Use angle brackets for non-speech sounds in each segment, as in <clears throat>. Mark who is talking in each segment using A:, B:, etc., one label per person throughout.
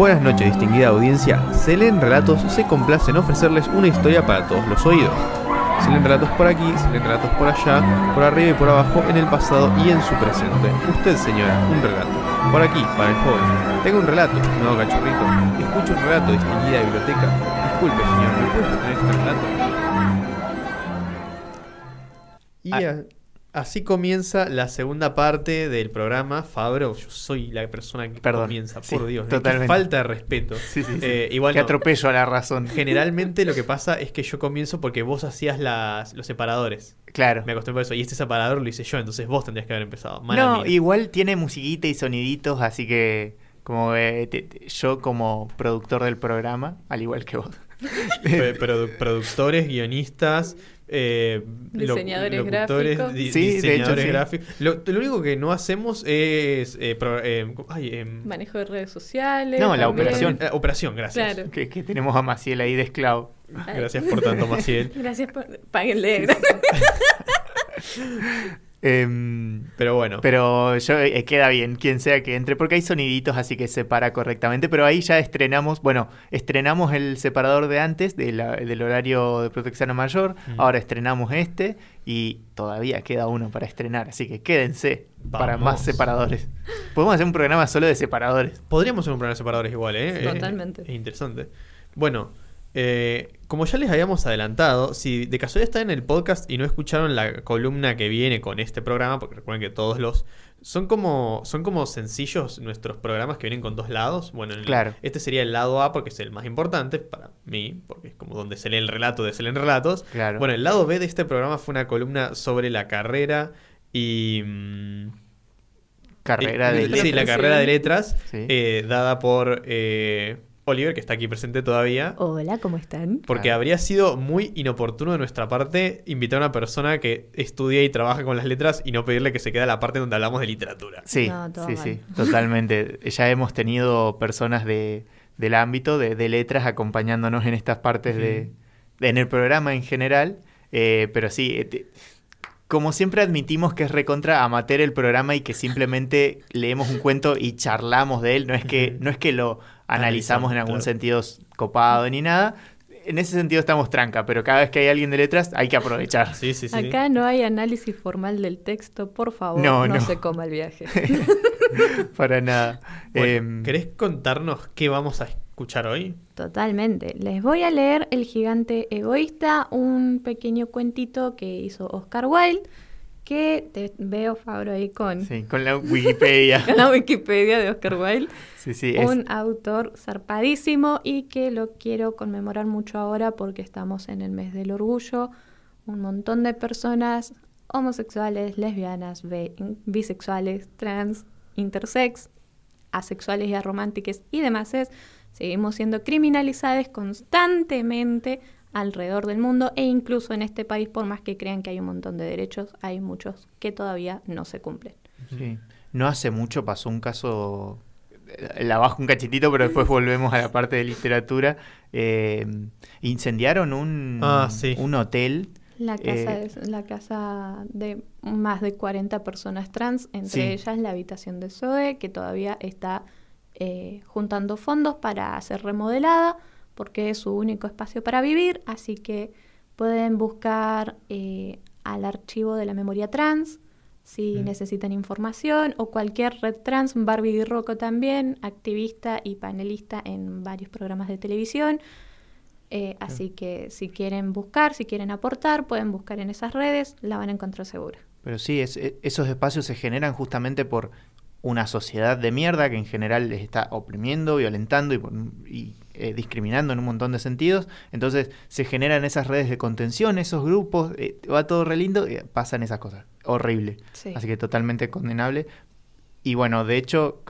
A: Buenas noches, distinguida audiencia. Selén Relatos se complace en ofrecerles una historia para todos los oídos. Se leen relatos por aquí, se leen relatos por allá, por arriba y por abajo, en el pasado y en su presente. Usted, señora, un relato. Por aquí, para el joven. Tengo un relato, estimado cachorrito. Escucho un relato, distinguida biblioteca. Disculpe, señor, ¿me puede tener este relato? Y a- así comienza la segunda parte del programa. Fabro, yo soy la persona que
B: Perdón.
A: comienza,
B: Sí,
A: por Dios.
B: totalmente.
A: falta de respeto.
B: Sí, sí.
A: Eh, igual
B: que
A: no.
B: atropello a la razón.
A: Generalmente lo que pasa es que yo comienzo porque vos hacías las, los separadores.
B: Claro.
A: Me acostumbré a eso. Y este separador lo hice yo, entonces vos tendrías que haber empezado. Mala
B: No,
A: mía.
B: igual tiene musiquita y soniditos, así que como eh, te- te- yo como productor del programa, al igual que vos.
A: Produ- productores, guionistas, eh, lo-
C: Diseñadores
A: locutores,
C: gráficos.
A: di-
B: Sí, de hecho,
A: diseñadores
B: sí.
A: gráficos. Lo, lo único que no hacemos es. eh, pro- eh, ay, em,
C: Manejo de redes sociales.
B: No, la operación.
A: eh, operación, gracias.
C: Claro.
B: Que, que tenemos a Maciel ahí de esclavo.
A: Gracias por tanto, Maciel. <laughs>
C: Gracias por. Páguenle. <laughs>
B: Em,
A: Pero bueno.
B: pero yo eh, queda bien, quien sea que entre, porque hay soniditos, así que se para correctamente. Pero ahí ya estrenamos, bueno, estrenamos el separador de antes, de la- del horario de protección mayor. Ahora estrenamos este y todavía queda uno para estrenar, así que quédense para más separadores. Podemos hacer un programa solo de separadores.
A: Podríamos hacer un programa de separadores igual, ¿eh?
C: Totalmente.
A: Es, es interesante. Bueno, eh, como ya les habíamos adelantado, si de casualidad están en el podcast y no escucharon la columna que viene con este programa, porque recuerden que todos los... Son como, son como sencillos nuestros programas que vienen con dos lados. Bueno, el-
B: Claro.
A: este sería el lado A porque es el más importante para mí, porque es como donde se lee el relato de Se leen relatos.
B: Claro.
A: Bueno, el lado B de este programa fue una columna sobre la carrera y...
B: Carrera
A: eh,
B: de
A: Sí,
B: letras.
A: la carrera de letras,
B: Sí.
A: eh, dada por eh, Oliver, que está aquí presente todavía.
C: Hola, ¿cómo están?
A: Porque
B: Claro.
A: habría sido muy inoportuno de nuestra parte invitar a una persona que estudia y trabaja con las letras y no pedirle que se quede a la parte donde hablamos de literatura.
B: Sí,
C: No,
B: sí,
C: mal.
B: sí, totalmente. <laughs> Ya hemos tenido personas de, del ámbito de, de letras acompañándonos en estas partes de, en el programa en general, eh, pero sí, eh, te- como siempre admitimos que es recontra amateur el programa y que simplemente leemos un cuento y charlamos de él, no es que, <laughs> no es que lo analizamos en algún
A: claro.
B: sentido copado ni nada. En ese sentido estamos tranca, pero cada vez que hay alguien de letras hay que aprovechar.
A: Sí, sí, sí.
C: Acá no hay análisis formal del texto, por favor,
B: No,
C: no,
B: no.
C: se coma el viaje. <laughs>
B: Para nada.
A: Bueno,
B: Em,
A: ¿Querés contarnos qué vamos a escuchar hoy?
C: Totalmente. Les voy a leer El gigante egoísta, un pequeño cuentito que hizo Oscar Wilde, que te veo, Fabro, ahí con,
B: Sí, con la Wikipedia. <laughs>
C: con la Wikipedia de Oscar Wilde.
B: Sí, sí, es-
C: un autor zarpadísimo y que lo quiero conmemorar mucho ahora porque estamos en el mes del orgullo. Un montón de personas homosexuales, lesbianas, bi- bisexuales, trans, intersex, asexuales y arománticas y demás es, seguimos siendo criminalizadas constantemente alrededor del mundo e incluso en este país, por más que crean que hay un montón de derechos, hay muchos que todavía no se cumplen.
B: sí. No hace mucho pasó un caso, eh, la bajo un cachitito, pero después <laughs> volvemos a la parte de literatura. Eh, incendiaron un,
A: Ah, sí.
B: un hotel.
C: La casa,
B: Eh,
C: es la casa de más de 40 personas trans, entre
B: Sí.
C: ellas la habitación de Zoe, que todavía está eh, juntando fondos para ser remodelada, porque es su único espacio para vivir, así que pueden buscar eh, al archivo de la memoria trans si
A: Mm.
C: necesitan información, o cualquier red trans, Barbie Rocco también, activista y panelista en varios programas de televisión. Eh, así que si quieren buscar, si quieren aportar, pueden buscar en esas redes, la van a encontrar segura.
B: Pero sí, es- e- esos espacios se generan justamente por una sociedad de mierda que en general les está oprimiendo, violentando y, y, eh, discriminando en un montón de sentidos. Entonces se generan esas redes de contención, esos grupos, eh, va todo re lindo y pasan esas cosas. Horrible.
C: Sí.
B: Así que totalmente condenable. Y bueno, de hecho,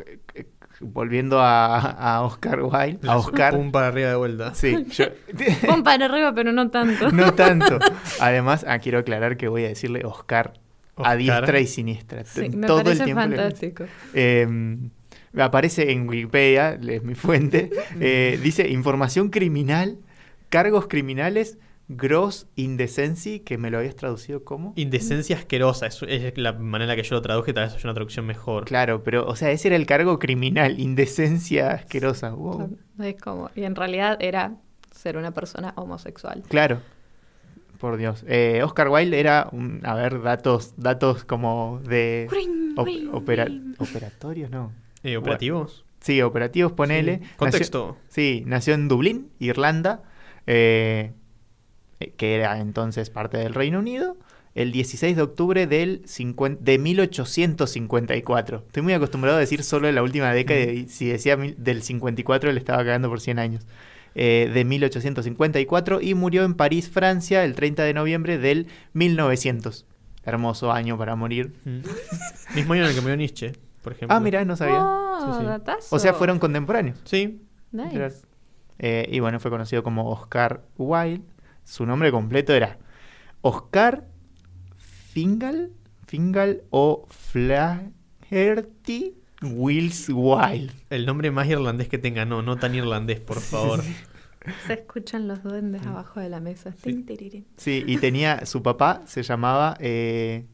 B: volviendo a, <laughs> a Oscar Wilde, a <laughs> Oscar.
A: Un para arriba de vuelta.
B: Sí, yo, <laughs>
C: Pon para arriba, pero no tanto.
B: no tanto. Además, ah, quiero aclarar que voy a decirle Oscar, a diestra y siniestra.
C: Sí, me
B: Todo el
C: parece
B: tiempo le-
C: fantástico.
B: Eh, aparece en Wikipedia, es mi fuente, <laughs> eh, dice información criminal, cargos criminales, Gross Indecency, que me lo habías traducido como.
A: Indecencia asquerosa, es, es la manera en la que yo lo traduje, tal vez es una traducción mejor.
B: Claro, pero, o sea, ese era el cargo criminal, indecencia asquerosa. Wow.
C: Es como, y en realidad era ser una persona homosexual.
B: Claro. Por Dios. Eh, Oscar Wilde era un, a ver, datos, datos como de
C: Ring,
B: op-
C: ring,
B: opera-
C: ring.
B: operatorios, no.
A: Eh, ¿Operativos?
B: Sí, operativos, ponele.
A: Sí.
B: Nació-
A: Contexto.
B: sí, nació en Dublín, Irlanda, eh, que era entonces parte del Reino Unido, el 16 de octubre del 50 de 1854. Estoy muy acostumbrado a decir solo de la última década y si decía mil- del 54 le estaba cagando por 100 años. Eh, de 1854 y murió en París, Francia, el 30 de noviembre del 1900. Hermoso año para morir.
A: Mm. Mismo año en el que murió Nietzsche, por ejemplo.
B: Ah, mira, no sabía.
C: Oh,
A: Sí, sí.
C: datazo.
B: O sea, fueron contemporáneos.
A: Sí.
C: Nice.
B: Eh, y bueno, fue conocido como Oscar Wilde. Su nombre completo era Oscar Fingal, Fingal o Flaherty Wills Wilde.
A: El nombre más irlandés que tenga, no, no tan irlandés, por favor.
C: Se escuchan los duendes abajo de la mesa.
A: Sí.
B: Sí, y tenía, su papá se llamaba eh,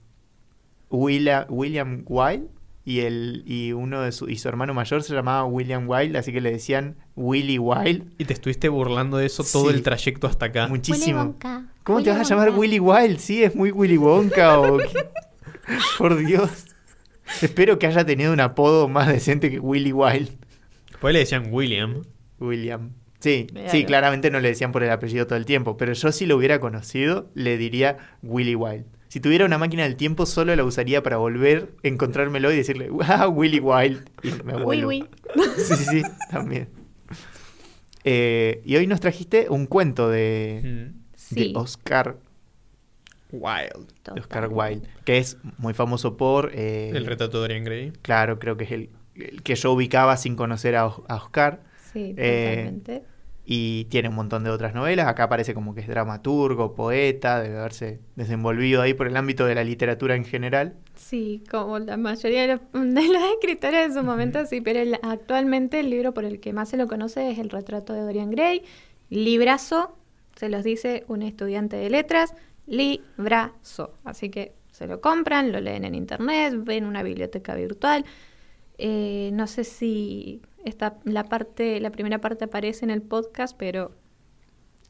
B: Willa- William Wilde y, el, y, uno de su, y su hermano mayor se llamaba William Wilde, así que le decían Willy Wilde.
A: Y te estuviste burlando de eso todo
B: Sí.
A: el trayecto hasta acá.
B: Muchísimo. ¿Cómo te vas a llamar Willy Wild? Sí, es muy Willy Wonka o... <laughs> Por Dios. Espero que haya tenido un apodo más decente que Willy Wild.
A: Después le decían William.
B: William. Sí,
C: Mira,
B: sí, claramente no le decían por el apellido todo el tiempo, pero yo si lo hubiera conocido, le diría Willy Wild. Si tuviera una máquina del tiempo, solo la usaría para volver, encontrármelo y decirle, ¡ah, Willy Wild! Y me. Sí, sí, sí, también. Eh, y hoy nos trajiste un cuento de,
A: Mm.
C: Sí.
B: de Oscar
A: Wild.
B: de Oscar Wilde, que es muy famoso por... eh,
A: El retrato de Dorian Gray.
B: Claro, creo que es el, el que yo ubicaba sin conocer a Oscar.
C: Sí,
B: Eh,
C: totalmente.
B: Y tiene un montón de otras novelas. Acá parece como que es dramaturgo, poeta, debe haberse desenvolvido ahí por el ámbito de la literatura en general.
C: Sí, como la mayoría de los, de los <laughs> escritores de su momento, sí, pero el- actualmente el libro por el que más se lo conoce es El retrato de Dorian Gray. Librazo, se los dice un estudiante de letras, librazo. Así que se lo compran, lo leen en internet, ven una biblioteca virtual. Eh, no sé si esta, la, parte, la primera parte aparece en el podcast, pero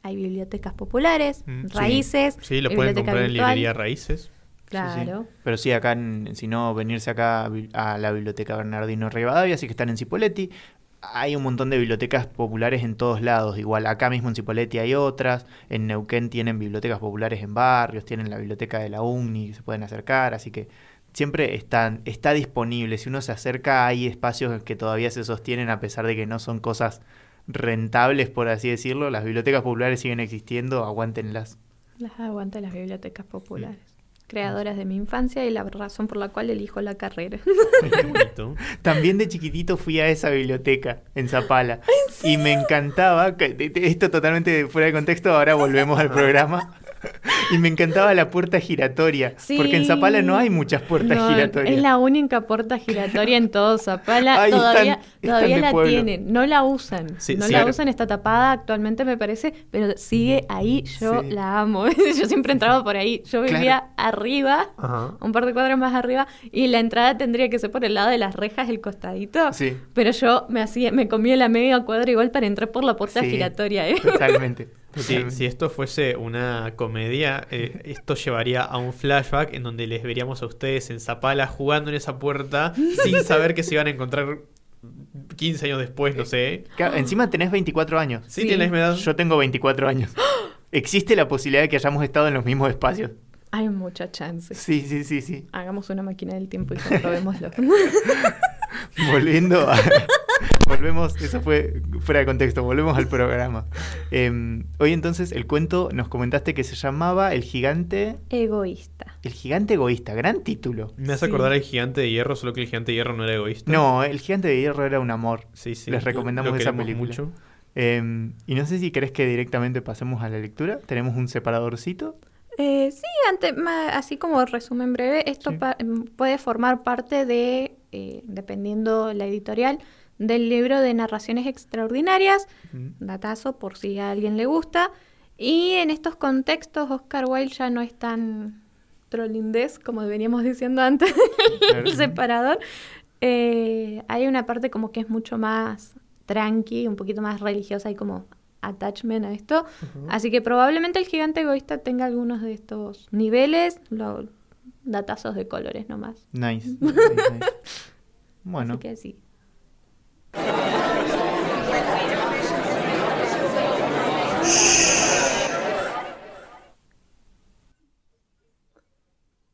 C: hay bibliotecas populares,
A: Mm,
C: raíces,
A: Sí, lo pueden comprar en
C: virtual.
A: librería Raíces.
B: Sí, sí.
C: Claro.
B: Pero sí, acá, en- si no, venirse acá a la biblioteca Bernardino Rivadavia, así que están en Cipoletti. Hay un montón de bibliotecas populares en todos lados. Igual acá mismo en Cipoletti hay otras. En Neuquén tienen bibliotecas populares en barrios. Tienen la biblioteca de la UNI que se pueden acercar. Así que siempre están, está disponible. Si uno se acerca, hay espacios que todavía se sostienen a pesar de que no son cosas rentables, por así decirlo. Las bibliotecas populares siguen existiendo. Aguántenlas.
C: Las aguanta las bibliotecas populares. Creadoras de mi infancia y la razón por la cual elijo la carrera.
A: Qué. <laughs>
B: También de chiquitito fui a esa biblioteca en Zapala y me encantaba, esto totalmente fuera de contexto, ahora volvemos al programa. <laughs> <laughs> Y me encantaba la puerta giratoria, porque en Zapala no hay muchas puertas
C: No,
B: giratorias.
C: Es la única puerta giratoria en todo Zapala. <laughs>
B: Ay,
C: todavía
B: están-
C: la
B: pueblo.
C: tienen. No la usan.
A: Sí,
C: no
A: sí,
C: la
A: claro.
C: usan, está tapada actualmente me parece, pero sigue ahí. Yo
B: Sí.
C: la amo. <laughs> Yo siempre entraba por ahí. Yo vivía arriba,
A: Ajá.
C: un par de cuadras más arriba, y la entrada tendría que ser por el lado de las rejas, el costadito.
B: Sí.
C: Pero yo me hacía, me comía la media cuadra igual para entrar por la puerta
B: Sí,
C: giratoria, ¿eh?
B: Totalmente.
A: Si, esto fuese una comedia, eh, <laughs> esto llevaría a un flashback en donde les veríamos a ustedes en Zapala jugando en esa puerta <laughs> sin saber que se iban a encontrar 15 años después, no sé.
B: Claro, encima tenés 24 años.
A: Sí,
C: Sí.
A: edad.
B: Yo tengo 24 años. <gasps> Existe la posibilidad de que hayamos estado en los mismos espacios.
C: Hay mucha chance.
B: Sí, sí, sí, sí.
C: Hagamos una máquina del tiempo y <laughs> comprobémoslo.
B: Volviendo a... Volvemos, eso fue fuera de contexto, volvemos al programa. Eh, hoy entonces el cuento nos comentaste que se llamaba El gigante...
C: Egoísta.
B: El gigante egoísta, gran título.
A: Me hace
C: Sí.
A: acordar al gigante de hierro, solo que el gigante de hierro no era egoísta.
B: No, El gigante de hierro era un amor.
A: Sí, sí.
B: Les
A: lo-
B: recomendamos
A: lo
B: esa película.
A: mucho.
B: Eh, y no sé si querés que directamente pasemos a la lectura. Tenemos un separadorcito.
C: Eh, sí, ante- ma- así como resumen breve, esto
B: Sí.
C: pa- em, puede formar parte de, eh, dependiendo la editorial, del libro de narraciones extraordinarias, datazo por si a alguien le gusta, Y en estos contextos, Oscar Wilde ya no es tan trollindés, como veníamos diciendo antes, el separador. Eh, hay una parte como que es mucho más tranqui, un poquito más religiosa y como attachment a esto. Así que probablemente el gigante egoísta tenga algunos de estos niveles, lo, datazos de colores nomás.
B: Nice. <laughs> nice, nice. Bueno.
C: Así que sí.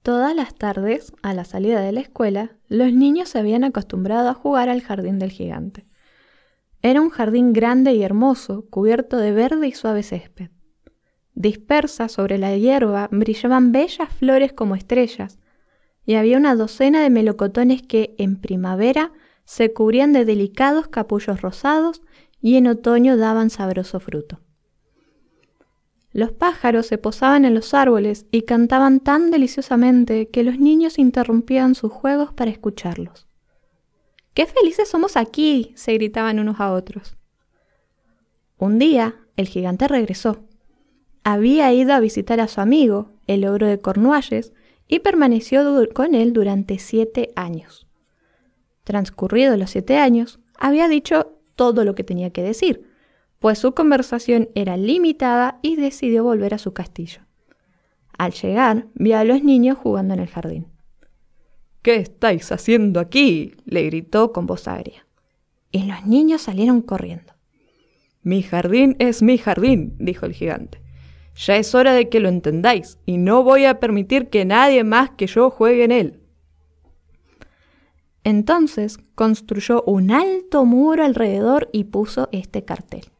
C: Todas las tardes, a la salida de la escuela, los niños se habían acostumbrado a jugar al jardín del gigante. Era un jardín grande y hermoso, cubierto de verde y suave césped. Dispersas sobre la hierba brillaban bellas flores como estrellas, y había una docena de melocotones que, en primavera, se cubrían de delicados capullos rosados y en otoño daban sabroso fruto. Los pájaros se posaban en los árboles y cantaban tan deliciosamente que los niños interrumpían sus juegos para escucharlos. ¡Qué felices somos aquí! se gritaban unos a otros. Un día, el gigante regresó. Había ido a visitar a su amigo, el ogro de Cornualles, y permaneció con él durante siete años. Transcurridos los siete años, había dicho todo lo que tenía que decir, pues su conversación era limitada y decidió volver a su castillo. Al llegar, vio a los niños jugando en el jardín. ¿Qué estáis haciendo aquí? le gritó con voz agria. Y los niños salieron corriendo. Mi jardín es mi jardín, dijo el gigante. Ya es hora de que lo entendáis, y no voy a permitir que nadie más que yo juegue en él. Entonces construyó un alto muro alrededor y puso este cartel.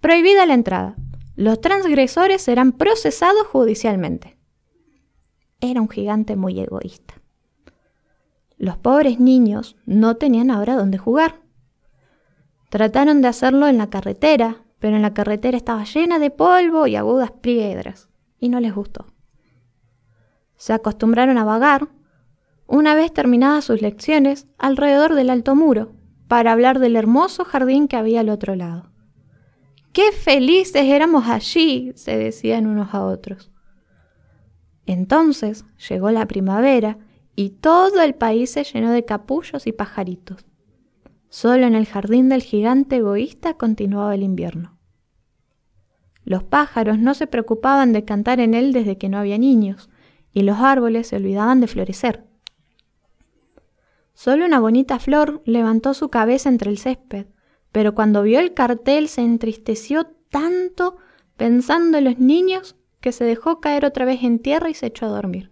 C: Prohibida la entrada. Los transgresores serán procesados judicialmente. Era un gigante muy egoísta. Los pobres niños no tenían ahora dónde jugar. Trataron de hacerlo en la carretera, pero en la carretera estaba llena de polvo y agudas piedras, y no les gustó. Se acostumbraron a vagar, una vez terminadas sus lecciones, alrededor del alto muro, para hablar del hermoso jardín que había al otro lado. ¡Qué felices éramos allí! se decían unos a otros. Entonces llegó la primavera y todo el país se llenó de capullos y pajaritos. Solo en el jardín del gigante egoísta continuaba el invierno. Los pájaros no se preocupaban de cantar en él desde que no había niños, y los árboles se olvidaban de florecer. Solo una bonita flor levantó su cabeza entre el césped, pero cuando vio el cartel se entristeció tanto pensando en los niños que se dejó caer otra vez en tierra y se echó a dormir.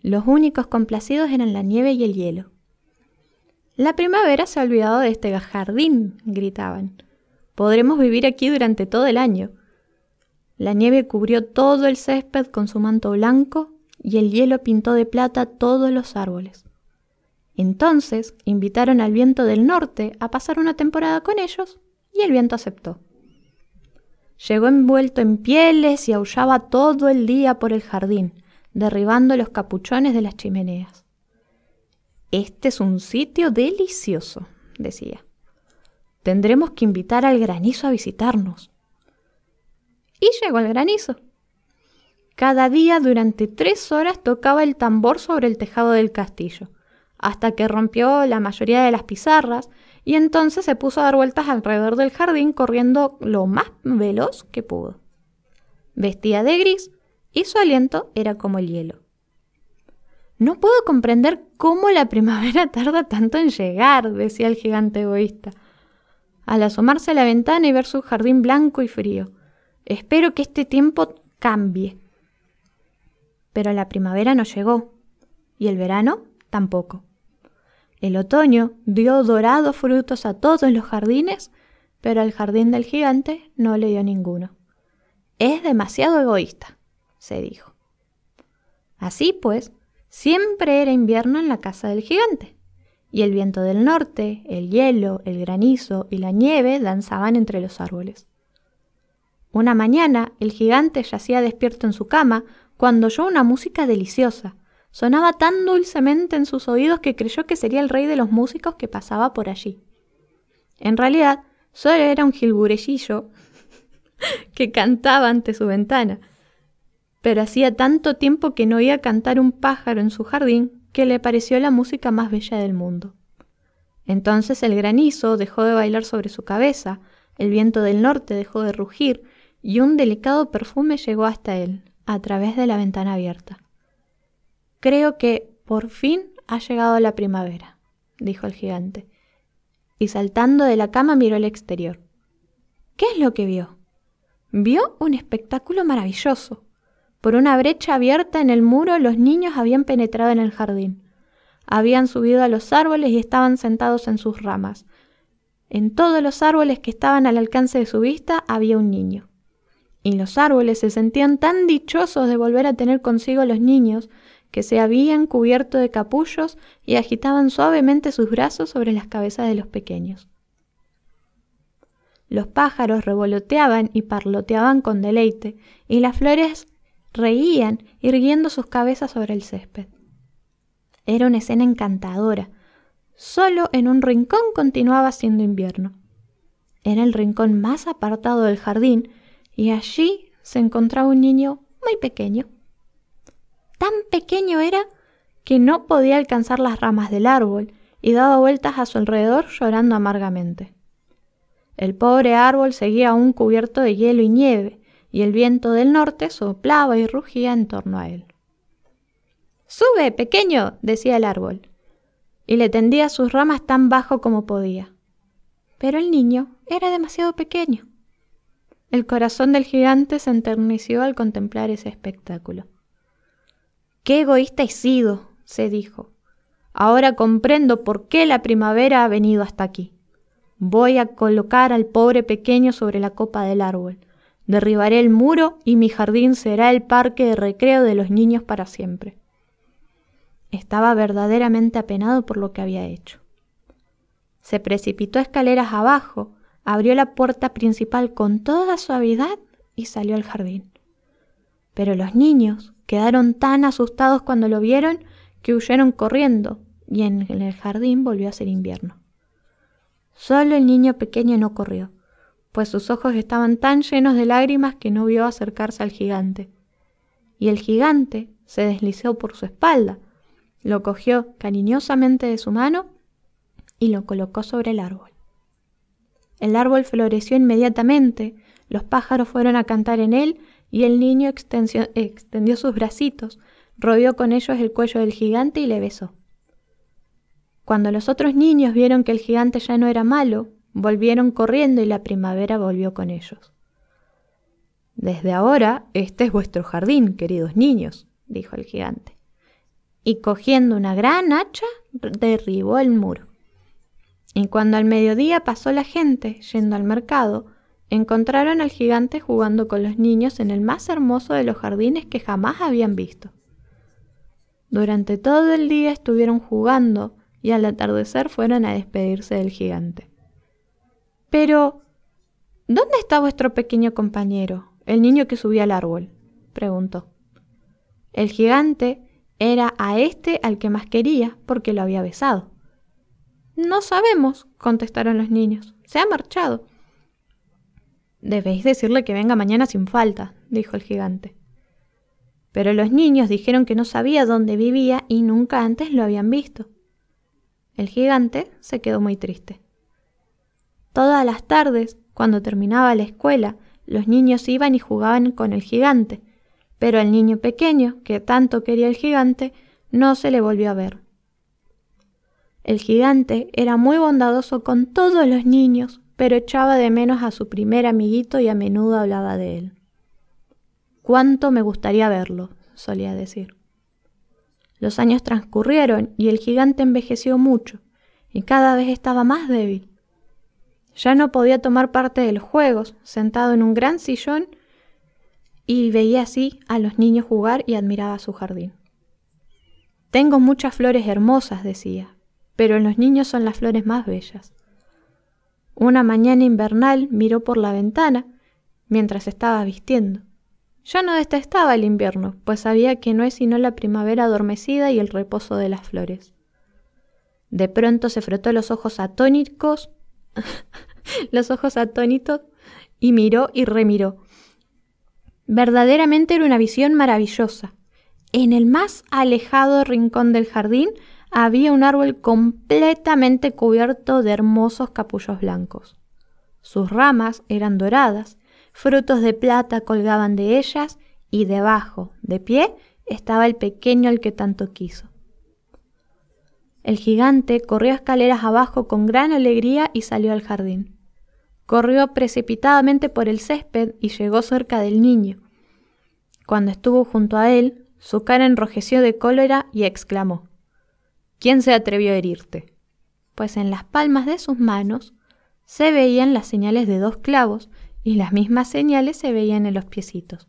C: Los únicos complacidos eran la nieve y el hielo. La primavera se ha olvidado de este jardín, gritaban. Podremos vivir aquí durante todo el año. La nieve cubrió todo el césped con su manto blanco y el hielo pintó de plata todos los árboles. Entonces invitaron al viento del norte a pasar una temporada con ellos y el viento aceptó. Llegó envuelto en pieles y aullaba todo el día por el jardín, derribando los capuchones de las chimeneas. Este es un sitio delicioso, decía. Tendremos que invitar al granizo a visitarnos. Y llegó el granizo. Cada día durante tres horas tocaba el tambor sobre el tejado del castillo hasta que rompió la mayoría de las pizarras y entonces se puso a dar vueltas alrededor del jardín corriendo lo más veloz que pudo. Vestía de gris y su aliento era como el hielo. No puedo comprender cómo la primavera <laughs> tarda tanto en llegar, decía el gigante egoísta, al asomarse a la ventana y ver su jardín blanco y frío. Espero que este tiempo cambie. Pero la primavera no llegó, y el verano tampoco. El otoño dio dorados frutos a todos los jardines, pero al jardín del gigante no le dio ninguno. Es demasiado egoísta, se dijo. Así pues, siempre era invierno en la casa del gigante, y el viento del norte, el hielo, el granizo y la nieve danzaban entre los árboles. Una mañana el gigante yacía despierto en su cama cuando oyó una música deliciosa, Sonaba tan dulcemente en sus oídos que creyó que sería el rey de los músicos que pasaba por allí. En realidad, solo era un gilgurecillo <laughs> que cantaba ante su ventana. Pero hacía tanto tiempo que no oía cantar un pájaro en su jardín que le pareció la música más bella del mundo. Entonces el granizo dejó de bailar sobre su cabeza, el viento del norte dejó de rugir, y un delicado perfume llegó hasta él, a través de la ventana abierta. Creo que, por fin, ha llegado la primavera, dijo el gigante, y saltando de la cama miró al exterior. ¿Qué es lo que vio? Vio un espectáculo maravilloso. Por una brecha abierta en el muro los niños habían penetrado en el jardín. Habían subido a los árboles y estaban sentados en sus ramas. En todos los árboles que estaban al alcance de su vista había un niño. Y los árboles se sentían tan dichosos de volver a tener consigo los niños que se habían cubierto de capullos y agitaban suavemente sus brazos sobre las cabezas de los pequeños. Los pájaros revoloteaban y parloteaban con deleite, y las flores reían irguiendo sus cabezas sobre el césped. Era una escena encantadora. Solo en un rincón continuaba siendo invierno. Era el rincón más apartado del jardín, y allí se encontraba un niño muy pequeño. Tan pequeño era que no podía alcanzar las ramas del árbol y daba vueltas a su alrededor llorando amargamente. El pobre árbol seguía aún cubierto de hielo y nieve, y el viento del norte soplaba y rugía en torno a él. Sube, pequeño, decía el árbol, y le tendía sus ramas tan bajo como podía. Pero el niño era demasiado pequeño. El corazón del gigante se enterneció al contemplar ese espectáculo. Qué egoísta he sido, se dijo. Ahora comprendo por qué la primavera ha venido hasta aquí. Voy a colocar al pobre pequeño sobre la copa del árbol. Derribaré el muro y mi jardín será el parque de recreo de los niños para siempre. Estaba verdaderamente apenado por lo que había hecho. Se precipitó escaleras abajo, abrió la puerta principal con toda suavidad y salió al jardín. Pero los niños quedaron tan asustados cuando lo vieron que huyeron corriendo y en el jardín volvió a ser invierno. Solo el niño pequeño no corrió, pues sus ojos estaban tan llenos de lágrimas que no vio acercarse al gigante. Y el gigante se deslizó por su espalda, lo cogió cariñosamente de su mano y lo colocó sobre el árbol. El árbol floreció inmediatamente, los pájaros fueron a cantar en él y el niño extendió sus bracitos, rodeó con ellos el cuello del gigante y le besó. Cuando los otros niños vieron que el gigante ya no era malo, volvieron corriendo y la primavera volvió con ellos. Desde ahora este es vuestro jardín, queridos niños, dijo el gigante. Y cogiendo una gran hacha, derribó el muro. Y cuando al mediodía pasó la gente yendo al mercado, encontraron al gigante jugando con los niños en el más hermoso de los jardines que jamás habían visto. Durante todo el día estuvieron jugando y al atardecer fueron a despedirse del gigante. Pero, ¿dónde está vuestro pequeño compañero, el niño que subía al árbol? preguntó. El gigante era a este al que más quería porque lo había besado. No sabemos, contestaron los niños. Se ha marchado. Debéis decirle que venga mañana sin falta, dijo el gigante. Pero los niños dijeron que no sabía dónde vivía y nunca antes lo habían visto. El gigante se quedó muy triste. Todas las tardes, cuando terminaba la escuela, los niños iban y jugaban con el gigante, pero al niño pequeño, que tanto quería el gigante, no se le volvió a ver. El gigante era muy bondadoso con todos los niños, pero echaba de menos a su primer amiguito y a menudo hablaba de él. Cuánto me gustaría verlo, solía decir. Los años transcurrieron y el gigante envejeció mucho y cada vez estaba más débil. Ya no podía tomar parte de los juegos, sentado en un gran sillón, y veía así a los niños jugar y admiraba su jardín. Tengo muchas flores hermosas, decía, pero los niños son las flores más bellas. Una mañana invernal miró por la ventana mientras estaba vistiendo. Ya no detestaba el invierno, pues sabía que no es sino la primavera adormecida y el reposo de las flores. De pronto se frotó los ojos atónicos, <laughs> los ojos atónitos y miró y remiró. Verdaderamente era una visión maravillosa. En el más alejado rincón del jardín había un árbol completamente cubierto de hermosos capullos blancos. Sus ramas eran doradas, frutos de plata colgaban de ellas y debajo, de pie, estaba el pequeño al que tanto quiso. El gigante corrió escaleras abajo con gran alegría y salió al jardín. Corrió precipitadamente por el césped y llegó cerca del niño. Cuando estuvo junto a él, su cara enrojeció de cólera y exclamó ¿Quién se atrevió a herirte? Pues en las palmas de sus manos se veían las señales de dos clavos y las mismas señales se veían en los piecitos.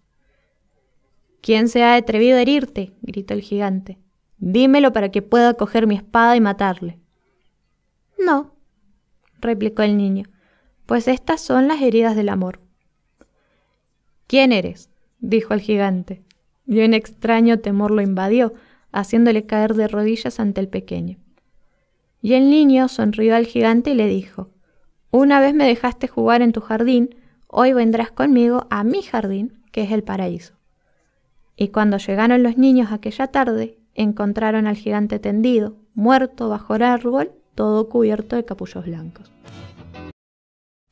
C: ¿Quién se ha atrevido a herirte? gritó el gigante. Dímelo para que pueda coger mi espada y matarle. No, replicó el niño, pues estas son las heridas del amor. ¿Quién eres? dijo el gigante, y un extraño temor lo invadió, haciéndole caer de rodillas ante el pequeño. Y el niño sonrió al gigante y le dijo, Una vez me dejaste jugar en tu jardín, hoy vendrás conmigo a mi jardín, que es el paraíso. Y cuando llegaron los niños aquella tarde, encontraron al gigante tendido, muerto bajo el árbol, todo cubierto de capullos blancos.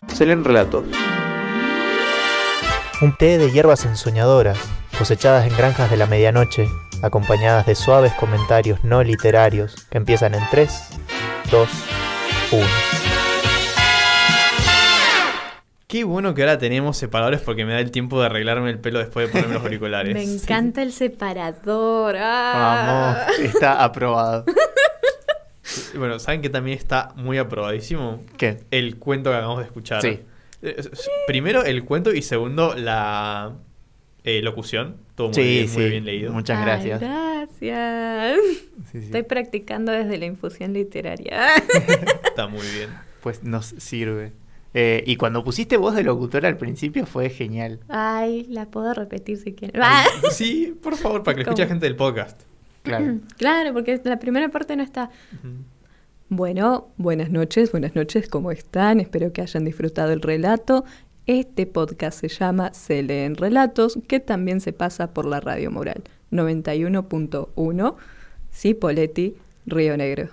A: Se leen relatos.
D: Un té de hierbas ensoñadoras, cosechadas en granjas de la medianoche, acompañadas de suaves comentarios no literarios que empiezan en 3, 2, 1.
A: Qué bueno que ahora tenemos separadores porque me da el tiempo de arreglarme el pelo después de ponerme los auriculares. <laughs>
C: Me encanta el separador. ¡ah!
B: Vamos, está aprobado. <laughs>
A: Bueno, ¿saben que también está muy aprobadísimo?
B: ¿Qué?
A: El cuento que acabamos de escuchar.
B: Sí.
A: Eh, s- Primero el cuento y segundo la eh, locución. Todo muy,
B: sí,
A: bien,
B: sí.
A: muy bien leído.
B: Muchas
C: Ay,
B: gracias.
C: gracias.
B: Sí, sí.
C: Estoy practicando desde la infusión literaria. <laughs>
A: Está muy bien.
B: Pues nos sirve. Eh, y cuando pusiste voz de locutora al principio fue genial.
C: Ay, la puedo repetir si quieren. Ah. <laughs>
A: Sí, por favor, para que lo escuche gente del podcast.
B: Claro. <clears throat>
C: Claro, porque la primera parte no está. Bueno, buenas noches, buenas noches, ¿cómo están? Espero que hayan disfrutado el relato. Este podcast se llama Se leen relatos, que también se pasa por la Radio Moral 91.1, Cipoletti, Río Negro.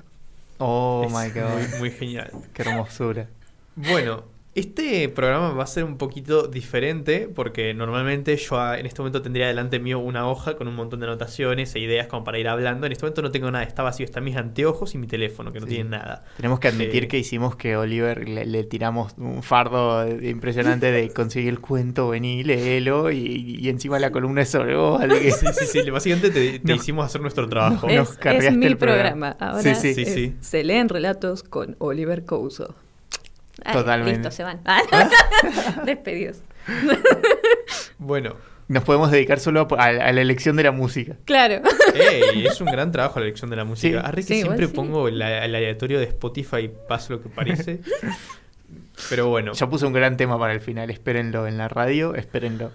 B: Oh
A: Es
B: my god.
A: Muy, muy genial.
B: Qué hermosura.
A: Bueno, este programa va a ser un poquito diferente porque normalmente yo ah, en este momento tendría delante mío una hoja con un montón de anotaciones e ideas como para ir hablando. En este momento no tengo nada, está vacío, están mis anteojos y mi teléfono que no
B: Sí.
A: tienen nada.
B: Tenemos que admitir
A: Eh,
B: que hicimos que Oliver le, le tiramos un fardo impresionante de conseguir el cuento, vení, léelo y, y encima la columna es sobre vos. así que-
A: Sí, sí, sí, básicamente te, te
B: No.
A: hicimos hacer nuestro trabajo.
B: No.
C: Es,
B: Nos
C: es mi
B: el
C: programa.
B: programa.
C: Ahora
B: Sí,
A: sí.
C: es-
A: Sí, sí.
C: se leen relatos con Oliver Couso. Ay,
B: Totalmente.
C: Listo, se van. <laughs> Despedidos.
A: Bueno,
B: Nos podemos dedicar solo a, a la elección de la música.
C: Claro.
A: ey, es un gran trabajo la elección de la música.
B: Sí.
A: Arre que
C: Sí, igual
A: siempre
C: sí.
A: pongo la- el aleatorio de Spotify, pasa lo que parece. Pero bueno.
B: Yo puse un gran tema para el final. Espérenlo en la radio, espérenlo.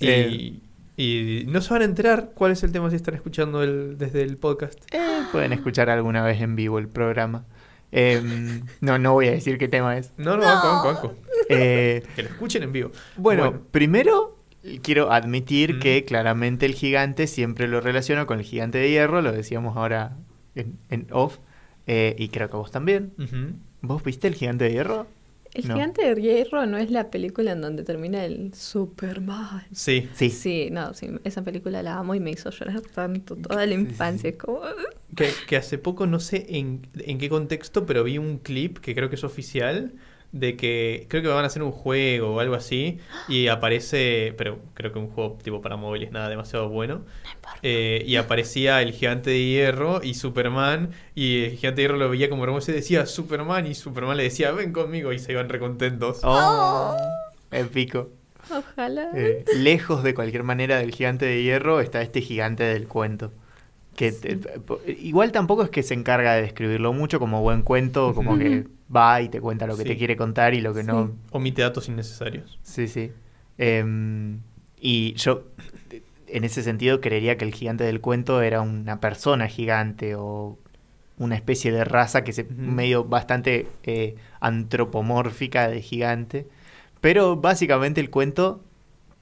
B: Eh,
A: Y, y no se van a enterar cuál es el tema si están escuchando el, desde el podcast.
B: eh, pueden escuchar alguna vez en vivo el programa. Em, no, no voy a decir qué tema es.
A: No, no, banco, banco, banco.
B: Eh,
A: Que lo escuchen en vivo.
B: Bueno, primero quiero admitir
A: Mm.
B: que claramente el gigante siempre lo relaciono con el gigante de hierro, lo decíamos ahora en, en off, eh, y creo que vos también. ¿Vos viste el gigante de hierro?
C: El
B: No.
C: gigante de hierro no es la película en donde termina el Superman.
A: Sí.
B: Sí.
C: Sí, no, sí, esa película la amo y me hizo llorar tanto toda la infancia. Es como...
A: Que, que hace poco, no sé en, en qué contexto, pero vi un clip que creo que es oficial de que creo que van a hacer un juego o algo así y aparece, pero creo que un juego tipo para móviles, nada demasiado bueno. Eh, y aparecía el gigante de hierro y Superman y el gigante de hierro lo veía como hermoso y decía Superman y Superman le decía ven conmigo y se iban recontentos.
B: Oh, épico.
C: Ojalá.
B: Eh, lejos de cualquier manera del gigante de hierro está este gigante del cuento. Que te- igual tampoco es que se encarga de describirlo mucho como buen cuento, como que va y te cuenta lo que
A: Sí.
B: te quiere contar y lo que no.
A: Omite datos innecesarios.
B: Sí, sí. Em, y yo, en ese sentido, creería que el gigante del cuento era una persona gigante o una especie de raza que se medio bastante eh, antropomórfica de gigante. Pero básicamente el cuento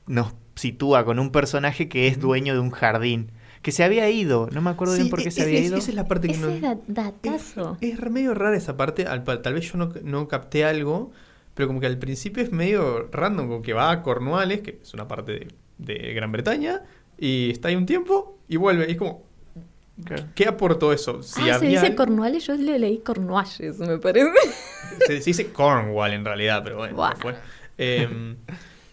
B: nos sitúa con un personaje que es dueño de un jardín. Que se había ido, no me acuerdo bien por qué
A: es-
B: se había
A: es-
B: ido.
A: Esa es la parte que
C: Ese
A: no...
C: es da- datazo.
A: Es, es medio rara esa parte, al- tal vez yo no, no capté algo, pero como que al principio es medio random, como que va a Cornualles, que es una parte de, de Gran Bretaña, y está ahí un tiempo y vuelve. Y es como. ¿qué aportó eso? Si
C: ah, se dice Cornualles, yo le leí Cornualles, me parece.
A: se, se dice Cornwall en realidad, pero bueno, no fue. Em,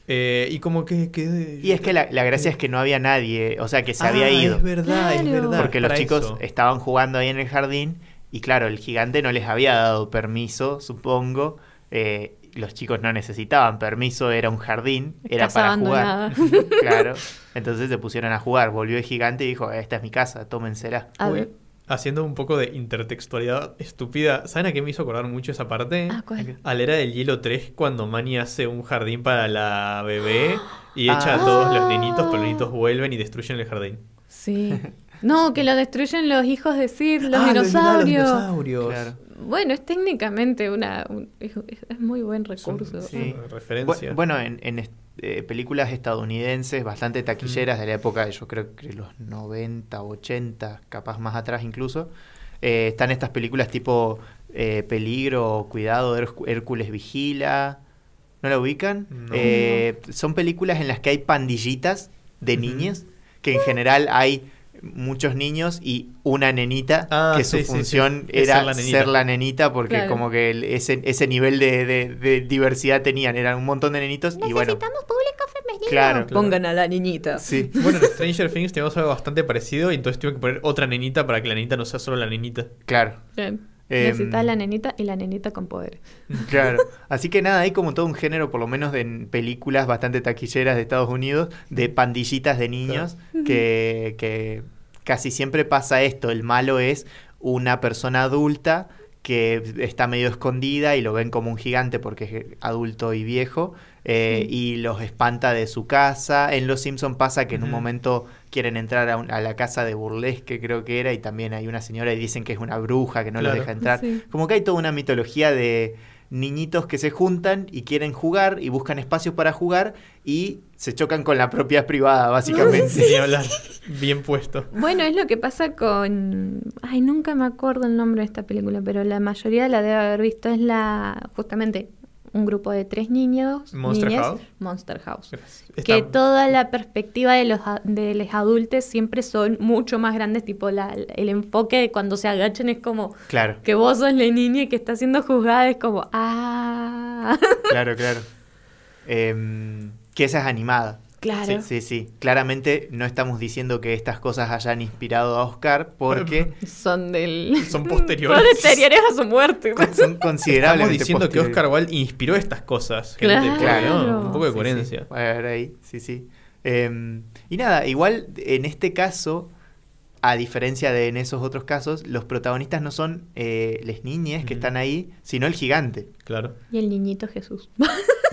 A: eh, y como que... que-
B: Y es que la, la gracia es que no había nadie, o sea, que se había
A: Ah,
B: ido.
A: Es verdad, es verdad.
B: Porque los chicos
A: eso.
B: estaban jugando ahí en el jardín y claro, el gigante no les había dado permiso, supongo. eh, los chicos no necesitaban permiso, era un jardín, era
C: Casa
B: para jugar. <laughs> claro. Entonces se pusieron a jugar. Volvió el gigante y dijo, esta es mi casa, tómensela.
C: A ver.
A: Haciendo un poco de intertextualidad estúpida. ¿Saben a qué me hizo acordar mucho esa parte?
C: Ah, ¿cuál?
A: A la era del hielo 3, cuando Manny hace un jardín para la bebé <gasps> y echa
B: Ah.
A: a todos los nenitos, pero los nenitos vuelven y destruyen el jardín.
C: Sí. <laughs> No, que lo destruyen los hijos de Sir, los
A: Ah, verdad,
C: dinosaurios.
A: los dinosaurios.
B: Claro.
C: Bueno, es técnicamente una. un- es, es muy buen recurso.
B: sí.
A: Referencia.
B: Bu- Bueno, en, en eh, películas estadounidenses bastante
A: Mm.
B: taquilleras de la época, yo creo que los 90, 80, capaz más atrás incluso, eh, están estas películas tipo eh, Peligro, Cuidado, Hércules Vigila. ¿No la ubican?
A: No.
B: Son películas en las que hay pandillitas de niñas, que en general hay muchos niños y una nenita,
A: Ah,
B: que
A: sí,
B: su
A: sí, sí.
B: función era
A: ser la nenita.
B: ser la nenita, porque
C: Claro.
B: como que el- ese, ese nivel de, de- de diversidad tenían, eran un montón de nenitos y bueno,
C: público femenino.
B: Claro.
C: Pongan a la niñita.
B: sí, <laughs>
A: Bueno, en Stranger Things tenemos algo bastante parecido y entonces tuve que poner otra nenita para que la nenita no sea solo la nenita.
B: claro,
C: Bien.
B: Em,
C: Necesitas la nenita y la nenita con poderes. <laughs>
B: claro. Así que nada, hay como todo un género, por lo menos de en películas bastante taquilleras de Estados Unidos, de pandillitas de niños, que, que casi siempre pasa esto, el malo es una persona adulta que está medio escondida y lo ven como un gigante porque es adulto y viejo eh, y los espanta de su casa. En Los Simpson pasa que en un momento quieren entrar a, un- a la casa de Burlesque creo que era y también hay una señora y dicen que es una bruja que no los
A: Claro.
B: deja entrar.
C: Sí.
B: Como que hay toda una mitología de niñitos que se juntan y quieren jugar y buscan espacios para jugar y se chocan con la propiedad privada básicamente.
A: Sin hablar. Bien puesto.
C: Bueno, es lo que pasa con. Ay, nunca me acuerdo el nombre de esta película, pero la mayoría la debe haber visto. Es la. Justamente un grupo de tres niños.
A: Monster
C: niñas,
A: House.
C: Monster House.
A: Está-
C: Que toda la perspectiva de los, de los adultos siempre son mucho más grandes, tipo la, el enfoque de cuando se agachan es como
B: Claro,
C: que vos sos la niña y que está siendo juzgada, es como, ah,
B: claro, claro. <laughs> Em, que esa es animada.
C: Claro.
B: Sí, sí. Claramente no estamos diciendo que estas cosas hayan inspirado a Oscar porque <laughs>
C: Son del... <laughs>
A: Son posteriores.
C: posteriores a su muerte.
B: son <laughs>
A: Estamos
B: considerablemente
A: diciendo que. Oscar Wilde inspiró estas cosas. gente,
C: Claro.
A: Un poco de
B: Sí,
A: coherencia.
B: Sí, a ver ahí, sí, sí. Em, y nada, igual en este caso, a diferencia de en esos otros casos, los protagonistas no son eh, las niñas que están ahí, sino el gigante.
A: Claro.
C: Y el niñito Jesús.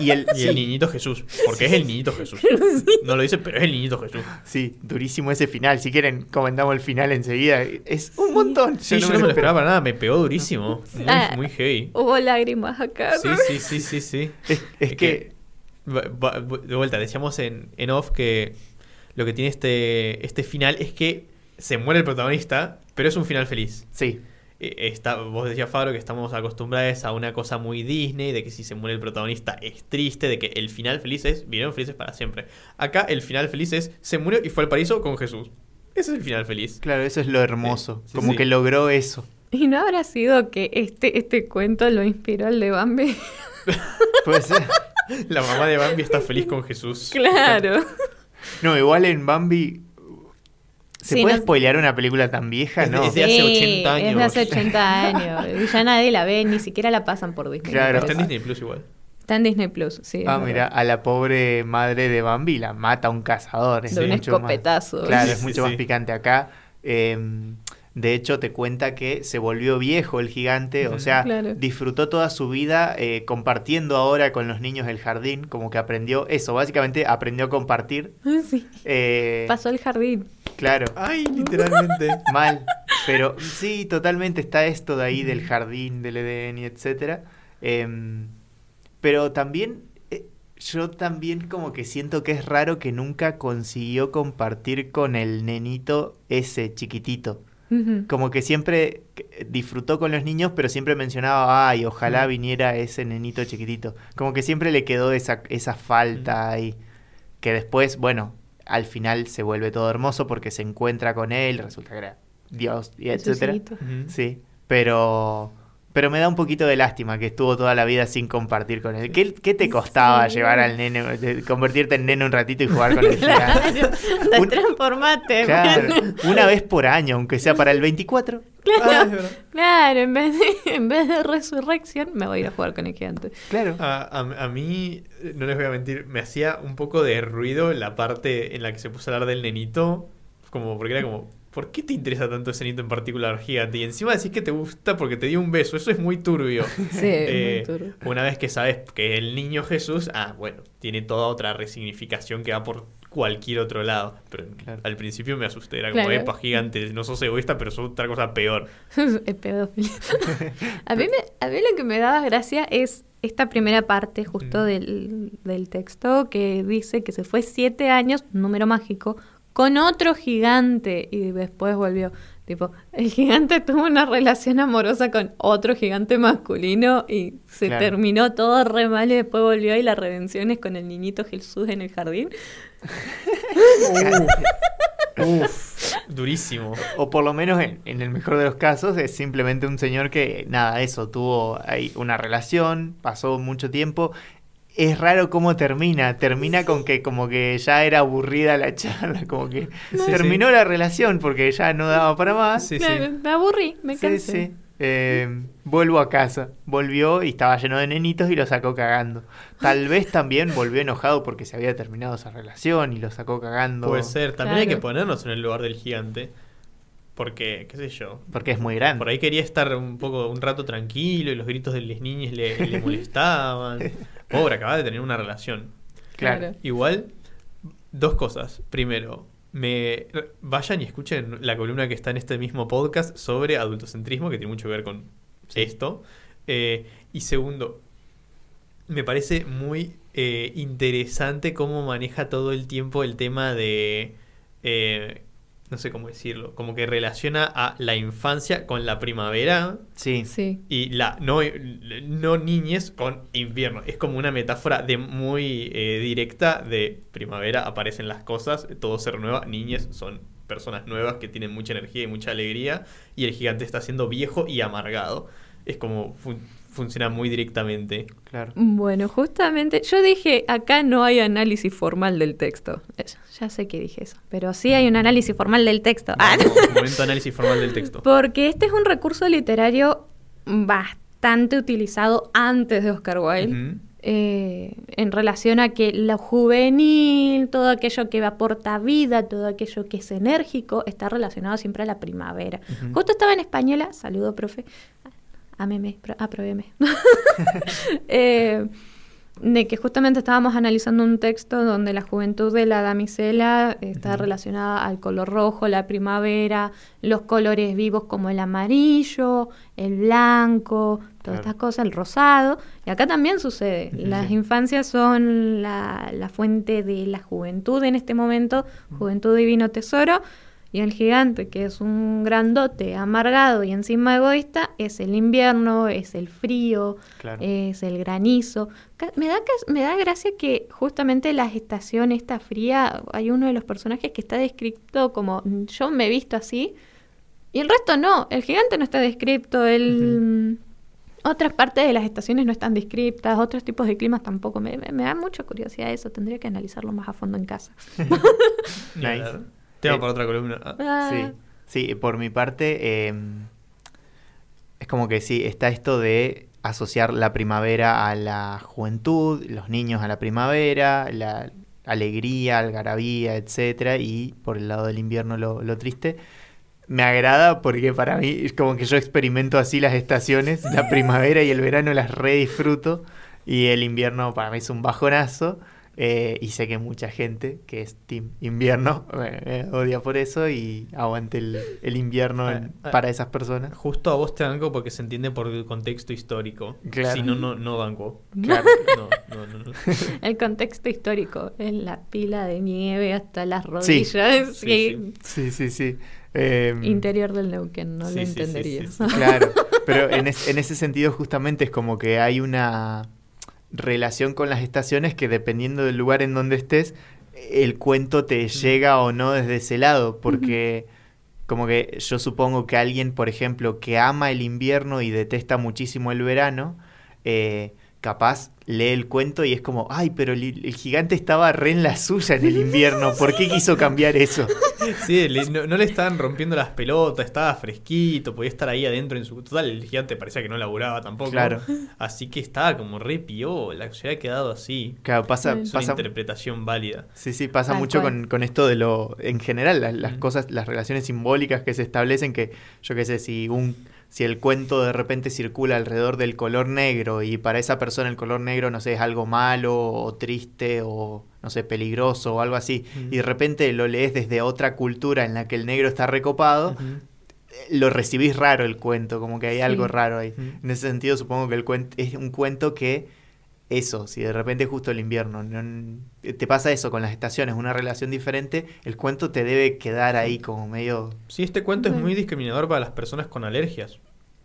B: Y el,
A: Y el
B: sí,
A: niñito Jesús. Porque es el niñito Jesús. <laughs> No lo dice, pero es el niñito Jesús.
B: sí, durísimo ese final. Si quieren, comentamos el final enseguida. Es un
C: Sí.
B: montón.
A: Sí, yo no me lo esperaba para nada. Me pegó durísimo. Muy,
C: Ah.
A: muy heavy.
C: Hubo lágrimas acá.
A: Sí, sí, sí, sí, sí.
B: Es, es que,
A: De vuelta, decíamos en, en off que lo que tiene este, este final es que se muere el protagonista, pero es un final feliz.
B: sí,
A: Está, vos decías, Fabro, que estamos acostumbrados a una cosa muy Disney, de que si se muere el protagonista es triste, de que el final feliz es vivieron felices para siempre. Acá el final feliz es se murió y fue al paraíso con Jesús. Ese es el final feliz.
B: claro, eso es lo hermoso.
A: Sí,
B: como
A: sí.
B: que logró eso. <laughs>
C: ¿Y no habrá sido que este, este cuento lo inspiró el de Bambi? <laughs>
B: Puede ser.
A: La mamá de Bambi está feliz con Jesús.
C: claro.
B: No, igual en Bambi. ¿Se
C: Sí,
B: puede
C: no-
B: spoilear una película tan vieja?
A: Es
B: No.
A: es de hace 80
C: Es de
A: años.
C: hace 80 años. Ya nadie la ve, ni siquiera la pasan por Disney.
B: Claro.
A: Está en. Disney Plus igual.
C: Está en Disney Plus, sí.
B: Ah, mira, a la pobre madre de Bambi la mata un cazador. es
C: De un
B: mucho más-
C: escopetazo.
B: claro, es
A: sí,
B: mucho más picante acá. Eh, de hecho, te cuenta que se volvió viejo el gigante, o sea,
C: Claro.
B: disfrutó toda su vida eh, compartiendo ahora con los niños del jardín, como que aprendió eso, básicamente aprendió a compartir. <laughs>
C: Sí.
B: eh,
C: Pasó el jardín.
B: Claro,
A: Ay, literalmente. <laughs>
B: mal. Pero sí, totalmente está esto de ahí del jardín, del Edén y etcétera. Em, pero también eh, yo también como que siento que es raro que nunca consiguió compartir con el nenito ese chiquitito. Como que siempre disfrutó con los niños, pero siempre mencionaba, ay, ojalá viniera ese nenito chiquitito. Como que siempre le quedó esa, esa falta ahí. Que después, bueno, al final se vuelve todo hermoso porque se encuentra con él, resulta que era Dios, y.
A: Ujú.
B: Sí, pero pero me da un poquito de lástima que estuvo toda la vida sin compartir con él. ¿Qué, qué te costaba
C: Sí.
B: llevar al nene, convertirte en nene un ratito y jugar con <laughs> el gigante?
C: Claro,
B: Un-
C: transformate.
B: Claro, una vez por año, aunque sea para el 24.
A: Ah, es verdad.
C: Claro, en vez, de, en vez de resurrección, me voy a ir a jugar con el gigante.
B: Claro.
A: A, a- a mí, eh, no les voy a mentir, me hacía un poco de ruido la parte en la que se puso a hablar del nenito. Como, porque era como, ¿por qué te interesa tanto ese nenito en particular, gigante? Y encima decís que te gusta porque te dio un beso. Eso es muy turbio. <laughs>
C: Sí,
A: Eh,
C: muy turbio.
A: una vez que sabes que el niño Jesús, ah, bueno, tiene toda otra resignificación que va por cualquier otro lado. Pero
B: Claro.
A: al principio me asusté, era como,
C: Claro.
A: epa, gigante, no sos egoísta, pero sos otra cosa peor. <laughs>
C: Es pedófilo. <laughs> a, mí me- a mí lo que me daba gracia es esta primera parte justo
A: Mm.
C: del, del texto que dice que se fue siete años, número mágico, con otro gigante y después volvió. Tipo, el gigante <laughs> tuvo una relación amorosa con otro gigante masculino y se
B: Claro.
C: terminó todo re mal y después volvió y la redención es con el niñito Jesús en el jardín. <laughs>
A: Uf, durísimo.
B: O por lo menos en, en el mejor de los casos es simplemente un señor que, nada, eso, tuvo ahí una relación, pasó mucho tiempo. Es raro cómo termina. Termina con que como que ya era aburrida la <laughs> charla, como que
A: Sí,
B: terminó la relación porque ya no daba para más.
A: Sí,
C: Claro,
A: sí.
C: Me aburrí, me cansé.
B: sí. Eh, vuelvo a casa. Volvió y estaba lleno de nenitos y lo sacó cagando. Tal <laughs> vez también volvió enojado porque se había terminado esa relación y lo sacó cagando.
A: Puede ser. También hay que ponernos en el lugar del gigante. Porque, qué sé yo.
B: Porque es muy grande.
A: Por ahí quería estar un poco, un rato tranquilo y los gritos de las niñas le, le <laughs> molestaban. Pobre, acaba de tener una relación.
B: Claro.
C: Claro.
A: Igual, dos cosas. Primero, me vayan y escuchen la columna que está en este mismo podcast sobre adultocentrismo, que tiene mucho que ver con esto. Eh, y segundo, me parece muy eh, interesante cómo maneja todo el tiempo el tema de... eh, no sé cómo decirlo, como que relaciona a la infancia con la primavera
B: Sí.
C: Sí.
A: y la no, no niñez con invierno. Es como una metáfora de muy eh, directa de primavera aparecen las cosas, todo se renueva, niñez son personas nuevas que tienen mucha energía y mucha alegría y el gigante está siendo viejo y amargado. Es como funciona muy directamente.
B: Claro.
C: Bueno, justamente, yo dije, acá no hay análisis formal del texto. Eh, Ya sé que dije eso, pero sí hay un análisis formal del texto. Ah,
A: Vamos, momento análisis formal del texto. <laughs>
C: Porque este es un recurso literario bastante utilizado antes de Oscar Wilde. Eh, en relación a que lo juvenil, todo aquello que aporta vida, todo aquello que es enérgico, está relacionado siempre a la primavera. Justo estaba en española, saludo, profe. Ameme, pro- aprobeme. <laughs> Eh, de que justamente estábamos analizando un texto donde la juventud de la damisela está relacionada al color rojo, la primavera, los colores vivos como el amarillo, el blanco, todas
B: Claro.
C: estas cosas, el rosado. Y acá también sucede. Las infancias son la, la fuente de la juventud en este momento, juventud divino tesoro. Y el gigante, que es un grandote, amargado y encima egoísta, es el invierno, es el frío,
B: Claro.
C: es el granizo. Me da, me da gracia que justamente la estación esta fría, hay uno de los personajes que está descrito como "Mm, yo me he visto así, y el resto no, el gigante no está descrito, el... Otras partes de las estaciones no están descritas, otros tipos de climas tampoco. Me, me- me da mucha curiosidad eso, tendría que analizarlo más a fondo en casa.
A: Ni <laughs>
B: Nice.
A: Tema
B: Eh,
A: para otra columna. Ah.
C: Ah,
B: Sí, sí, por mi parte, eh, es como que sí, está esto de asociar la primavera a la juventud, los niños a la primavera, la alegría, algarabía, etcétera, y por el lado del invierno lo, lo triste. Me agrada porque para mí es como que yo experimento así las estaciones, la primavera y el verano las re disfruto y el invierno para mí es un bajonazo. Eh, y sé que mucha gente que es Team Invierno <laughs> me, me odia por eso y aguante el, el invierno
A: Ah,
B: en-
A: ah.
B: para esas personas.
A: Justo a vos te banco porque se entiende por el contexto histórico.
B: Claro.
A: Si no, no, no banco.
B: Claro.
A: No, no, no. no. <laughs>
C: El contexto histórico es la pila de nieve hasta las rodillas.
A: Sí,
C: y
B: Sí, sí, sí. Eh,
C: Interior del Neuquén, no
A: Sí,
C: lo
A: sí, sí, sí,
C: entenderías.
A: sí.
B: Claro, <laughs> pero en, es- en ese sentido justamente es como que hay una relación con las estaciones que dependiendo del lugar en donde estés, el cuento te llega o no desde ese lado, porque como que yo supongo que alguien, por ejemplo, que ama el invierno y detesta muchísimo el verano, eh, capaz lee el cuento y es como, ay, pero el, el gigante estaba re en la suya en el invierno, ¿por qué quiso cambiar eso? <laughs>
A: Sí, le- no, no le estaban rompiendo las pelotas, estaba fresquito, podía estar ahí adentro en su... Total, el gigante parecía que no laburaba tampoco.
B: Claro.
A: Así que estaba como re piola, se había quedado así.
B: Claro, pasa,
A: una interpretación válida.
B: Sí, sí, pasa
C: Tal
B: mucho con, con esto de lo, en general, las, las
A: Mm.
B: cosas, las relaciones simbólicas que se establecen, que yo qué sé, si un, si el cuento de repente circula alrededor del color negro y para esa persona el color negro, no sé, es algo malo o triste o, no sé, peligroso o algo así, y de repente lo lees desde otra cultura en la que el negro está recopado, eh, lo recibís raro el cuento, como que hay
C: Sí.
B: algo raro ahí. En ese sentido supongo que el cuento es un cuento que eso, si de repente justo el invierno, no- te pasa eso con las estaciones, una relación diferente, el cuento te debe quedar ahí como medio
A: Sí, este cuento es muy discriminador para las personas con alergias.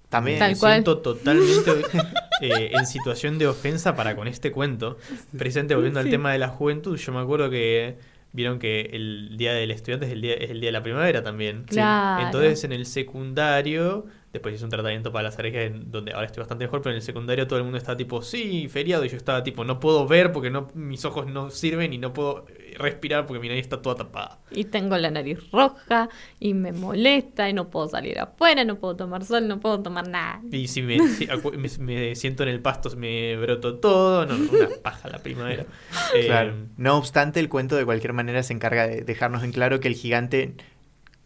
B: también.
C: Tal
A: Me
C: cual.
A: siento totalmente <laughs> eh, en situación de ofensa para con este cuento. Precisamente volviendo al tema de la juventud, yo me acuerdo que vieron que el Día del Estudiante es el día, es el día de la primavera también.
C: Claro.
A: Entonces en el secundario, después hice un tratamiento para las alergias en donde ahora estoy bastante mejor, pero en el secundario todo el mundo estaba tipo, sí, feriado, y yo estaba tipo, no puedo ver porque no, mis ojos no sirven y no puedo eh, respirar porque mi nariz está toda tapada.
C: Y tengo la nariz roja y me molesta y no puedo salir afuera, no puedo tomar sol, no puedo tomar nada.
A: Y si me, si acu- me, me siento en el pasto, me broto todo. No, no, una paja la primavera. Eh, <laughs>
B: Claro. No obstante, el cuento de cualquier manera se encarga de dejarnos en claro que el gigante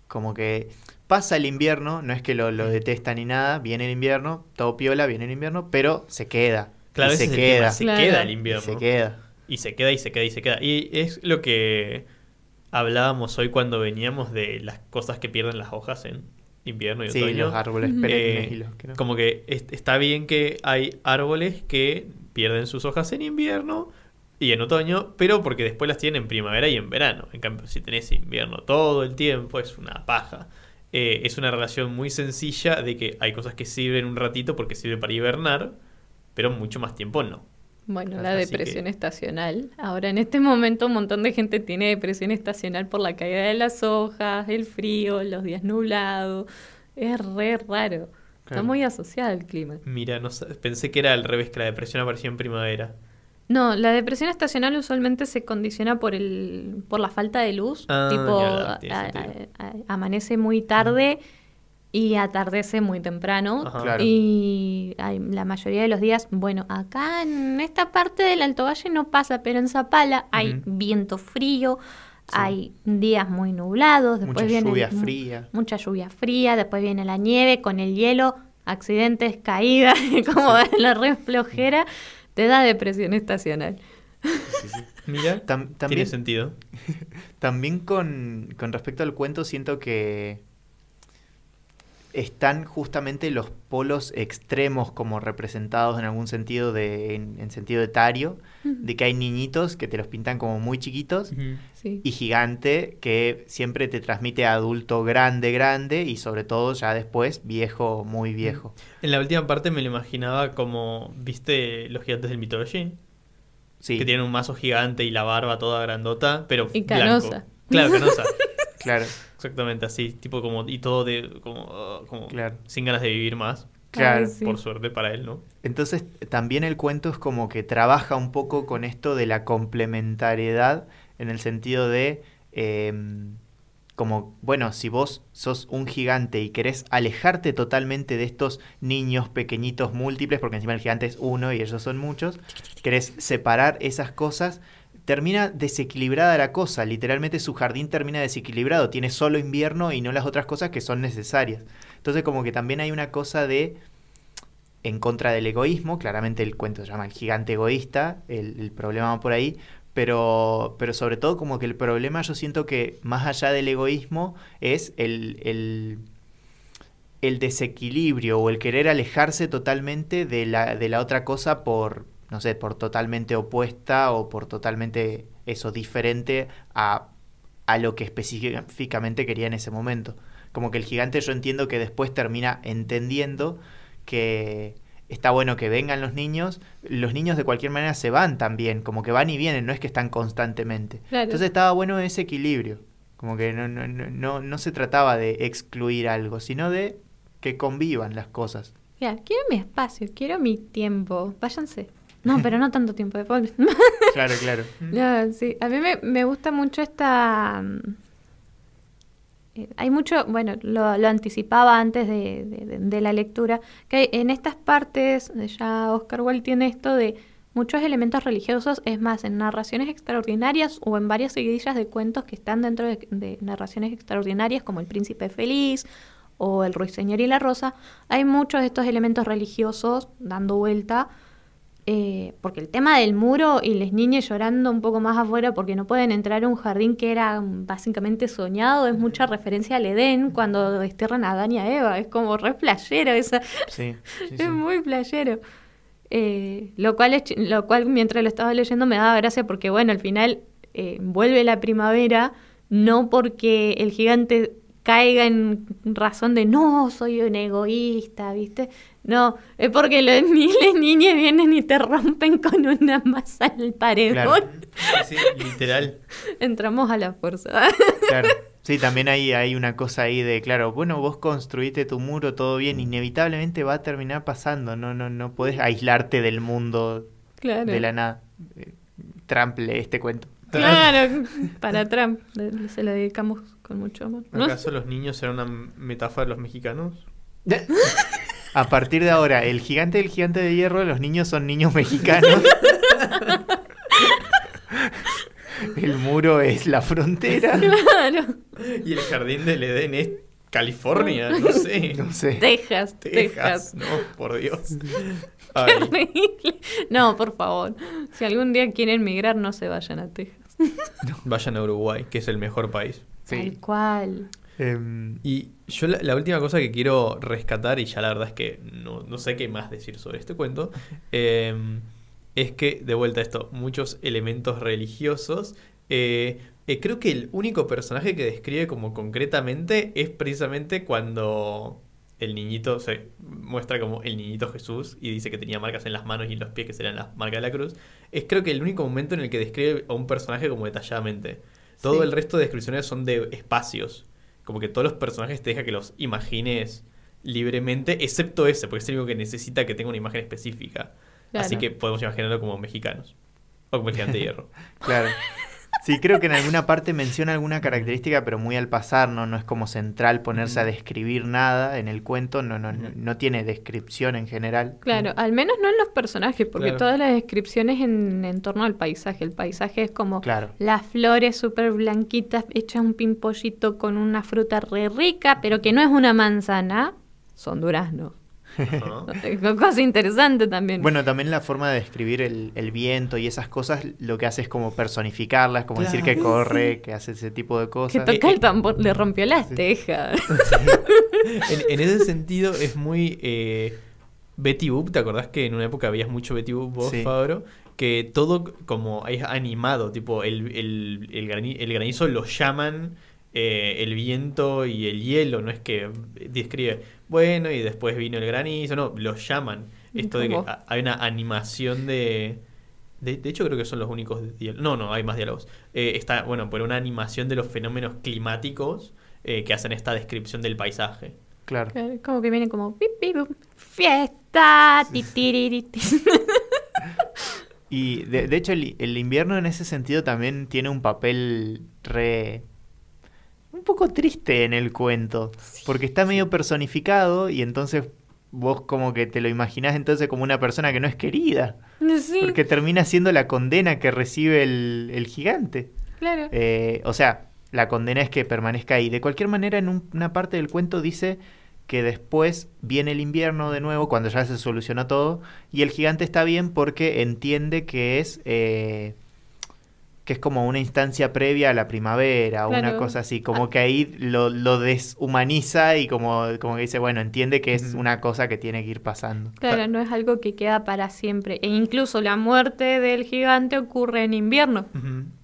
B: como que pasa el invierno, no es que lo, lo detesta ni nada, viene el invierno, todo piola, viene el invierno, pero se queda.
A: Claro,
B: y se queda.
A: Se
C: Claro.
A: queda el
B: y
A: invierno.
B: se queda.
A: Y se queda y se queda y se queda. Y es lo que hablábamos hoy cuando veníamos de las cosas que pierden las hojas en invierno y
B: Sí,
A: otoño.
B: los árboles
A: Eh,
B: perennes y los que no.
A: Como que est- está bien que hay árboles que pierden sus hojas en invierno y en otoño, pero porque después las tienen en primavera y en verano. En cambio, si tenés invierno todo el tiempo, es una paja. Eh, es una relación muy sencilla de que hay cosas que sirven un ratito porque sirve para hibernar, pero mucho más tiempo no.
C: Bueno, la depresión
A: que-
C: estacional. Ahora, en este momento, un montón de gente tiene depresión estacional por la caída de las hojas, el frío, los días nublados. Es re raro. Está muy asociado al clima.
A: Mira, no sé, pensé que era al revés, que la depresión aparecía en primavera.
C: No, la depresión estacional usualmente se condiciona por el por la falta de luz.
A: Ah,
C: tipo,
A: ya, tiene
C: a-
A: sentido.
C: a- a- amanece muy tarde y atardece muy temprano.
A: Ajá.
B: Claro.
C: Y hay- la mayoría de los días, bueno, acá en esta parte del Alto Valle no pasa, pero en Zapala hay viento frío, hay días muy nublados, después
B: Mucha
C: viene
B: lluvia fría.
C: mucha lluvia fría, después viene la nieve con el hielo, accidentes, caídas, <laughs> como la re flojera, te da depresión estacional.
A: Mira,
B: Tam-
A: tiene
B: también
A: sentido. <laughs>
B: También con, con respecto al cuento siento que están justamente los polos extremos como representados en algún sentido de, en, en sentido etario, de que hay niñitos que te los pintan como muy chiquitos.
C: Sí.
B: y gigante que siempre te transmite adulto grande, grande y sobre todo ya después viejo, muy viejo.
A: En la última parte me lo imaginaba como, ¿viste los gigantes del Mitologín?
B: Sí,
A: Que tienen un mazo gigante y la barba toda grandota, pero
C: Y
A: blanco.
C: canosa.
A: Claro, canosa. <laughs>
B: claro,
A: Exactamente así, tipo como, y todo de, como, ah, como
B: Claro.
A: sin ganas de vivir más.
B: claro.
C: Ay, sí.
A: Por suerte para él, ¿no?
B: Entonces, también el cuento es como que trabaja un poco con esto de la complementariedad, en el sentido de, em, como, bueno, si vos sos un gigante y querés alejarte totalmente de estos niños pequeñitos múltiples, porque encima el gigante es uno y ellos son muchos, querés separar esas cosas, termina desequilibrada la cosa, literalmente su jardín termina desequilibrado, tiene solo invierno y no las otras cosas que son necesarias. Entonces como que también hay una cosa de en contra del egoísmo, claramente el cuento se llama El gigante egoísta, el, problema va por ahí, pero, pero sobre todo como que el problema yo siento que más allá del egoísmo es el, el, el desequilibrio o el querer alejarse totalmente de la, de la otra cosa por, no sé, por totalmente opuesta o por totalmente eso, diferente a, a lo que específicamente quería en ese momento. Como que el gigante yo entiendo que después termina entendiendo que está bueno que vengan los niños, los niños de cualquier manera se van también, como que van y vienen, no es que están constantemente.
C: Claro.
B: Entonces estaba bueno ese equilibrio, como que no, no, no, no, no se trataba de excluir algo, sino de que convivan las cosas.
C: Ya, quiero mi espacio, quiero mi tiempo. Váyanse. No, pero no tanto tiempo después. <laughs>
B: Claro, claro. <laughs>
C: No, sí. A mí me, me gusta mucho esta. mm, eh, Hay mucho, bueno, lo, lo anticipaba antes de, de- de- de la lectura, que hay- en estas partes, eh, ya Oscar Wilde tiene esto de muchos elementos religiosos, es más, en narraciones extraordinarias o en varias seguidillas de cuentos que están dentro de, de narraciones extraordinarias, como El Príncipe Feliz o El Ruiseñor y la Rosa, hay muchos de estos elementos religiosos dando vuelta. Eh, porque el tema del muro y las niñas llorando un poco más afuera porque no pueden entrar a un jardín que era mm, básicamente soñado es mucha referencia al Edén cuando desterran a Adán y a Eva. Es como re playero, esa,
B: Sí, sí, <laughs> sí.
C: es muy playero. Eh, lo, cual es lo cual mientras lo estaba leyendo me daba gracia porque bueno, al final eh, vuelve la primavera, no porque el gigante caiga en razón de no, soy un egoísta, ¿viste? No, es porque los <laughs> ni las niñas vienen y te rompen con una masa al paredón.
B: Claro.
A: Sí, literal. <laughs>
C: Entramos a la fuerza.
B: Claro. <laughs> Sí, también hay, hay una cosa ahí de, claro, bueno, vos construiste tu muro, todo bien, inevitablemente va a terminar pasando, no, no, no podés aislarte del mundo
C: claro.
B: de la nada. Eh, Trump lee este cuento.
C: Claro, para Trump. Se lo dedicamos con mucho amor. ¿no?
A: ¿Acaso los niños eran una metáfora de los mexicanos?
B: A partir de ahora, el gigante del gigante de hierro, los niños son niños mexicanos. <laughs> El muro es la frontera.
C: Claro.
A: Y el jardín del Edén es California, no sé.
B: No sé.
C: Texas,
A: Texas,
C: Texas.
A: no, por Dios. <laughs>
C: No, por favor. Si algún día quieren migrar, no se vayan a Texas.
A: vayan a Uruguay, que es el mejor país.
B: Sí.
C: Tal cual.
B: Em,
A: Y yo la, la última cosa que quiero rescatar, y ya la verdad es que no, no sé qué más decir sobre este cuento, eh, es que, de vuelta a esto, muchos elementos religiosos. eh, eh, creo que el único personaje que describe como concretamente es precisamente cuando el niñito se muestra como el niñito Jesús y dice que tenía marcas en las manos y en los pies que serían las marcas de la cruz. Es creo que el único momento en el que describe a un personaje como detalladamente. Todo
B: Sí.
A: el resto de descripciones son de espacios. Como que todos los personajes te deja que los imagines libremente, excepto ese, porque es el único que necesita que tenga una imagen específica.
C: Claro.
A: Así que podemos imaginarlo como mexicanos. O como el gigante de hierro. <laughs>
B: claro. Sí, creo que en alguna parte menciona alguna característica, pero muy al pasar, ¿no? No es como central ponerse a describir nada en el cuento, no, no, no, tiene descripción en general.
C: Claro, al menos no en los personajes, porque
A: Claro.
C: todas las descripciones en, en torno al paisaje. El paisaje es como
B: Claro.
C: las flores súper blanquitas, hechas un pimpollito con una fruta re rica, pero que no es una manzana, son duraznos. <laughs> <laughs> Cosa interesante también.
B: Bueno, también la forma de describir el, el viento y esas cosas, lo que hace es como personificarlas, como decir que corre, que hace ese tipo de
C: que
B: cosas.
C: toca el tambor, le rompió las tejas. <laughs>
A: En, en ese sentido es muy eh, Betty Boop, ¿te acordás que en una época habías mucho Betty Boop vos,
B: Sí.
A: Fabro? Que todo como es animado, tipo el, el, el, grani- el granizo lo llaman eh, el viento y el hielo, no es que describe, bueno, y después vino el granizo, no, lo llaman. Esto de que hay una animación de... De, de hecho, creo que son los únicos diálogos. No, no, hay más diálogos. Eh, está, bueno, por una animación de los fenómenos climáticos eh, que hacen esta descripción del paisaje.
B: Claro.
C: Como que vienen como pip, pip, pum, fiesta. <laughs>
B: Y de, de hecho el, el invierno en ese sentido también tiene un papel re... un poco triste en el cuento, porque está medio personificado y entonces vos como que te lo imaginás entonces como una persona que no es querida,
C: Sí,
B: porque termina siendo la condena que recibe el, el gigante.
C: claro.
B: Eh, o sea, la condena es que permanezca ahí. De cualquier manera, en un- una parte del cuento dice que después viene el invierno de nuevo, cuando ya se solucionó todo, y el gigante está bien porque entiende que es... eh, que es como una instancia previa a la primavera, o una
C: Claro.
B: cosa así, como
C: Ah.
B: que ahí lo, lo deshumaniza y como, como que dice, bueno, entiende que es una cosa que tiene que ir pasando.
C: Claro, no es algo que queda para siempre. E incluso la muerte del gigante ocurre en invierno.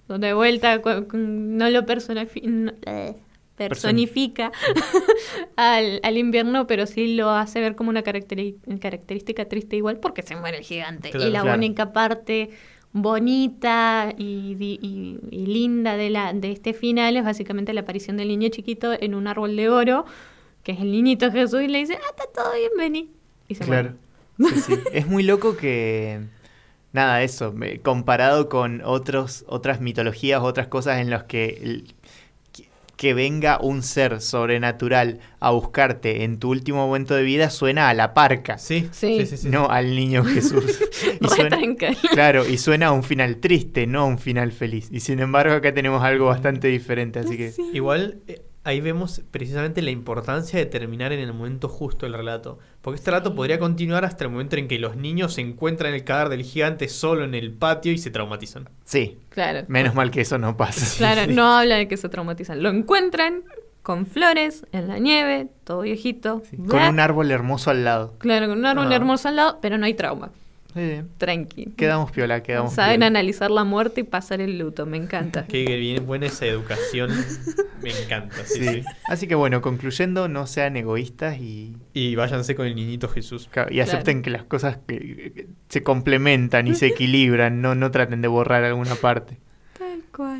C: Donde de vuelta no lo personifi- no, eh, personifica <laughs> al, al invierno, pero sí lo hace ver como una caracteri- característica triste igual porque se muere el gigante.
A: Claro,
C: y la
B: claro.
C: única parte bonita y, di- y- y linda de, la, de este final es básicamente la aparición del niño chiquito en un árbol de oro, que es el niñito Jesús, y le dice, ah, está todo bien, vení. Y se
B: Claro. Sí, sí. es muy loco que nada, eso, me- comparado con otros otras mitologías, otras cosas en las que que- venga un ser sobrenatural a buscarte en tu último momento de vida suena a la parca,
A: Sí,
C: Sí.
A: sí, sí. sí.
B: no al niño Jesús. <laughs> Y suena- claro, y suena a un final triste, no a un final feliz. Y sin embargo acá tenemos algo bastante diferente, así que
A: Igual eh, ahí vemos precisamente la importancia de terminar en el momento justo el relato. Porque este relato podría continuar hasta el momento en que los niños se encuentran el cadáver del gigante solo en el patio y se traumatizan.
B: sí,
C: Claro.
B: menos mal que eso no pasa. <laughs>
C: Claro, no habla de que se traumatizan. Lo encuentran con flores, en la nieve, todo viejito.
B: Sí, Con un árbol hermoso al lado.
C: Claro, con un árbol
A: Ah.
C: hermoso al lado, pero no hay trauma.
B: Sí,
C: Tranqui.
B: quedamos piola, quedamos
C: Saben
B: piola.
C: analizar la muerte y pasar el luto, me encanta.
A: Qué bien buena esa educación. Me encanta. Sí,
B: Sí.
A: sí.
B: Así que bueno, concluyendo, no sean egoístas y,
A: Y váyanse con el niñito Jesús.
B: y acepten que las cosas que- que se complementan y se <laughs> equilibran, no, no traten de borrar alguna parte.
C: Tal cual.